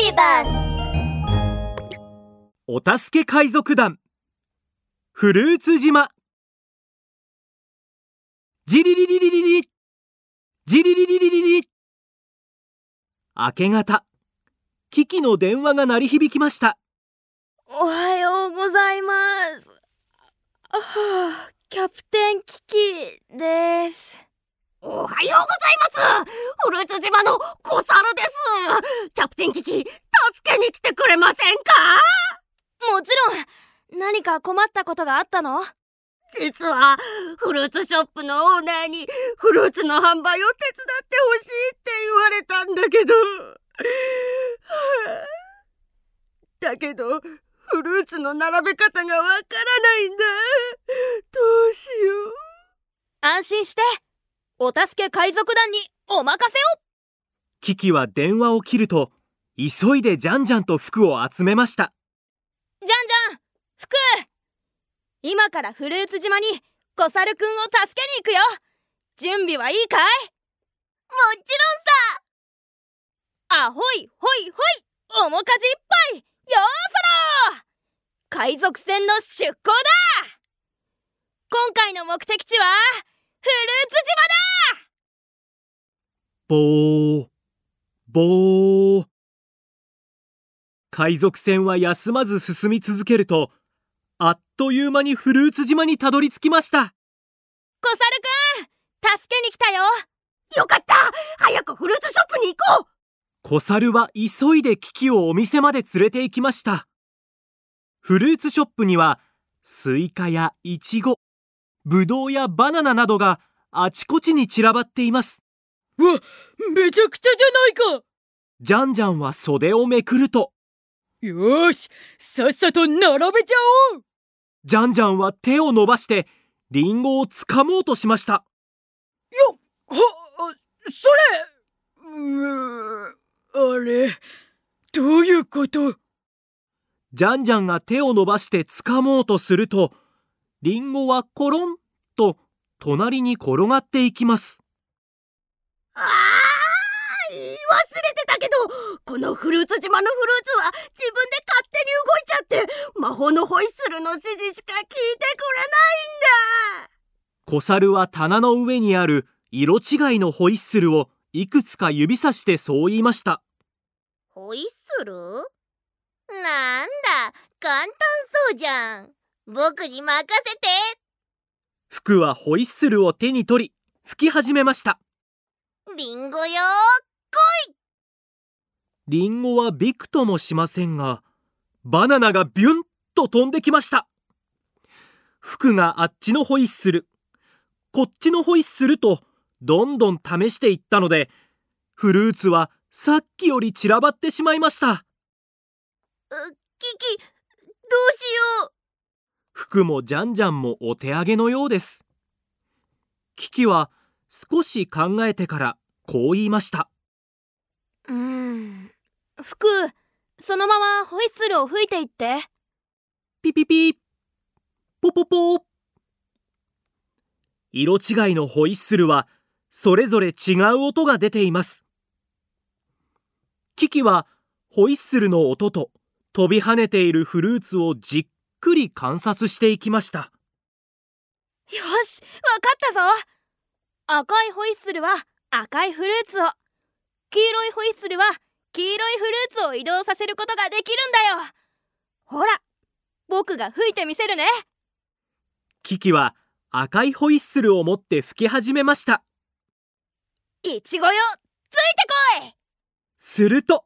ビバスお助け海賊団。フルーツ島。ジリリリリリリ。ジリリリリリリ。明け方。キキの電話が鳴り響きました。おはようございます。キャプテンキキです。おはようございます。フルーツ島のコサルです。キャプテンキキ助けに来てくれませんか？もちろん。何か困ったことがあったの？実はフルーツショップのオーナーにフルーツの販売を手伝ってほしいって言われたんだけど。はあだけどフルーツの並べ方がわからないんだ。どうしよう。安心してお助け海賊団にお任せを。キキは電話を切ると急いでジャンジャンと服を集めました。じゃんじゃん服。今からフルーツ島にコサルくんを助けに行くよ。準備はいいかい？もちろんさ。あほいほいほい面かじいっぱいよーそろ。海賊船の出港だ。今回の目的地はフルーツボー。ボー。海賊船は休まず進み続けるとあっという間にフルーツ島にたどり着きました。島だコサルくん助けに来たよ。よかった。早くフルーツショップに行こう。コサルは急いでキキをお店まで連れて行きました。フルーツショップにはスイカやイチゴブドウやバナナなどがあちこちに散らばっていますわめちゃくちゃじゃないか。ジャンジャンは袖をめくると。よーしさっさと並べちゃおう。ジャンジャンは手を伸ばしてリンゴをつかもうとしました。よっはそれうーあれどういうこと？ジャンジャンが手を伸ばしてつかもうとするとリンゴはコロンと隣に転がっていきますああ忘れてたけどこのフルーツ島のフルーツは自分で勝手に動いちゃって魔法のホイッスルの指示しか聞いてくれないんだ。コサルは棚の上にある色違いのホイッスルをいくつか指さしてそう言いました。ホイッスル？なんだ簡単そうじゃん。僕に任せて。服はホイッスルを手に取り吹き始めましたリンゴよリンゴはびくともしませんがバナナがビュンと飛んできました。服があっちのホイッスル。こっちのホイッスルとどんどん試していったのでフルーツはさっきより散らばってしまいました。うキキどうしよう。服もジャンジャンもお手上げのようです。キキは少し考えてからこう言いました。うーん。服そのままホイッスルを吹いていって。ピピピ。ポポポ。色違いのホイッスルはそれぞれ違う音が出ています。キキはホイッスルの音と飛び跳ねているフルーツをじっくり観察していきました。よしわかったぞ赤いホイッスルは赤いフルーツを。黄色いホイッスルは黄色いフルーツを移動させることができるんだよ。ほら僕が吹いてみせるね。キキは赤いホイッスルを持って吹き始めました。いちごよついてこい。すると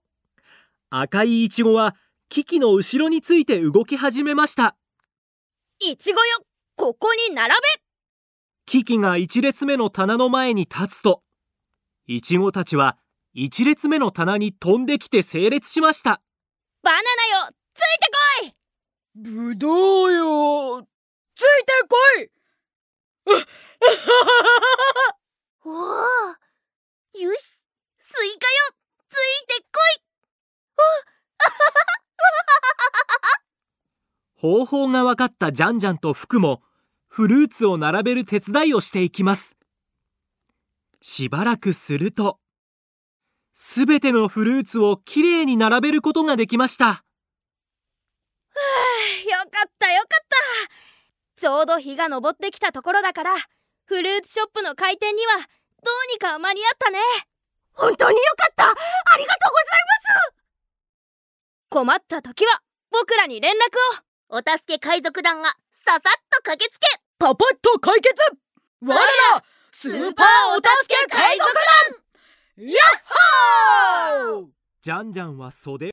赤いイチゴはキキの後ろについて動き始めました。いちごよここに並べキキが一列目の棚の前に立つとイチゴたちは一列目の棚に飛んできて整列しました。バナナよついてこい！ぶどうよついてこい！おおよしスイカよついてこい！方法が分かったジャンジャンとフクもフルーツを並べる手伝いをしていきます。しばらくするとすべてのフルーツをきれいに並べることができました。よかったよかった。ちょうど日が昇ってきたところだからフルーツショップの開店にはどうにか間に合ったね。本当によかった。ありがとうございます。困った時は僕らに連絡を。お助け海賊団がささっと駆けつけパパッと解決。我らスーパーお助け海賊団。やっほー！ジャンジャンは袖。